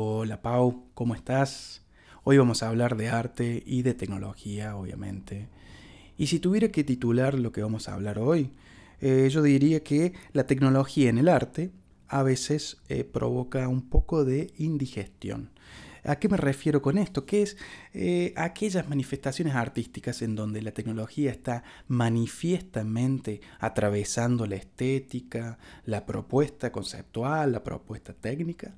Hola Pau, ¿cómo estás? Hoy vamos a hablar de arte y de tecnología, obviamente. Y si tuviera que titular lo que vamos a hablar hoy, eh, yo diría que la tecnología en el arte a veces eh, provoca un poco de indigestión. ¿A qué me refiero con esto? Que es eh, aquellas manifestaciones artísticas en donde la tecnología está manifiestamente atravesando la estética, la propuesta conceptual, la propuesta técnica,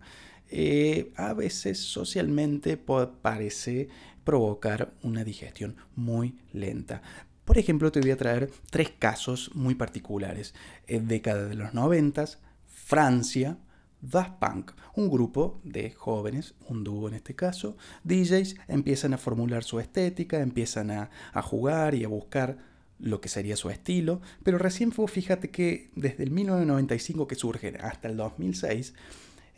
eh, a veces socialmente parece provocar una digestión muy lenta. Por ejemplo, te voy a traer tres casos muy particulares. En década de los 90, Francia, Daft Punk, un grupo de jóvenes, un dúo en este caso, DJs, empiezan a formular su estética, empiezan a, jugar y a buscar lo que sería su estilo, pero recién fue, fíjate que desde el 1995 que surgen hasta el 2006,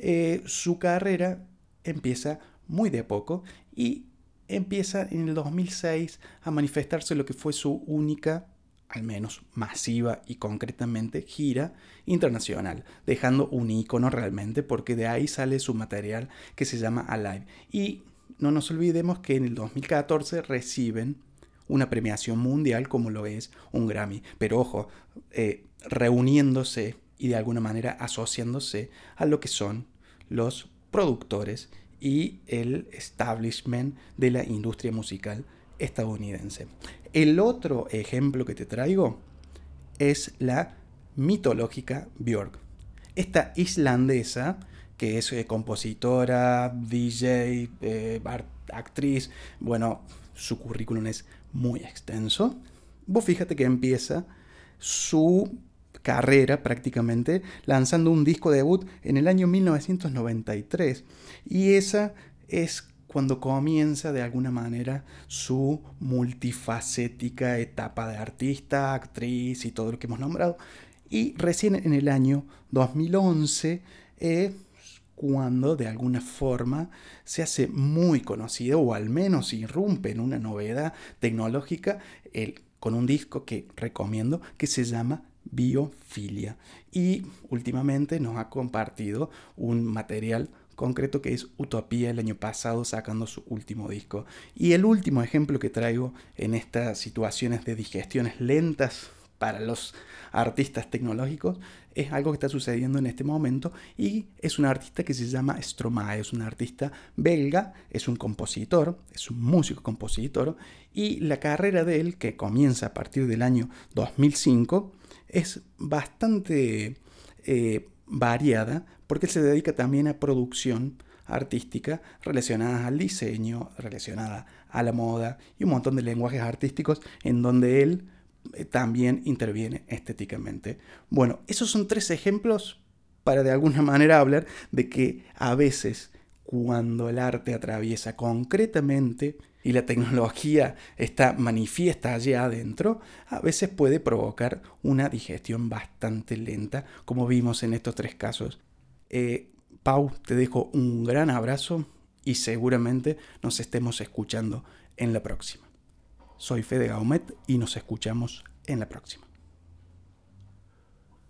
eh, su carrera empieza muy de poco y empieza en el 2006 a manifestarse lo que fue su única al menos masiva y concretamente, gira internacional, dejando un icono realmente, porque de ahí sale su material que se llama Alive. Y no nos olvidemos que en el 2014 reciben una premiación mundial como lo es un Grammy. Pero ojo, eh, reuniéndose y de alguna manera asociándose a lo que son los productores y el establishment de la industria musical estadounidense. El otro ejemplo que te traigo es la mitológica Björk. Esta islandesa, que es eh, compositora, DJ, eh, actriz, bueno, su currículum es muy extenso. Vos fíjate que empieza su carrera prácticamente lanzando un disco debut en el año 1993 y esa es cuando comienza de alguna manera su multifacética etapa de artista, actriz y todo lo que hemos nombrado. Y recién en el año 2011 es cuando de alguna forma se hace muy conocido o al menos irrumpe en una novedad tecnológica con un disco que recomiendo que se llama Biofilia. Y últimamente nos ha compartido un material concreto que es Utopía el año pasado sacando su último disco. Y el último ejemplo que traigo en estas situaciones de digestiones lentas para los artistas tecnológicos es algo que está sucediendo en este momento y es un artista que se llama Stromae, es un artista belga, es un compositor, es un músico compositor y la carrera de él que comienza a partir del año 2005 es bastante eh, variada porque se dedica también a producción artística relacionada al diseño, relacionada a la moda y un montón de lenguajes artísticos en donde él eh, también interviene estéticamente. Bueno, esos son tres ejemplos para de alguna manera hablar de que a veces cuando el arte atraviesa concretamente y la tecnología está manifiesta allá adentro, a veces puede provocar una digestión bastante lenta, como vimos en estos tres casos. Eh, Pau, te dejo un gran abrazo y seguramente nos estemos escuchando en la próxima. Soy Fede Gaumet y nos escuchamos en la próxima.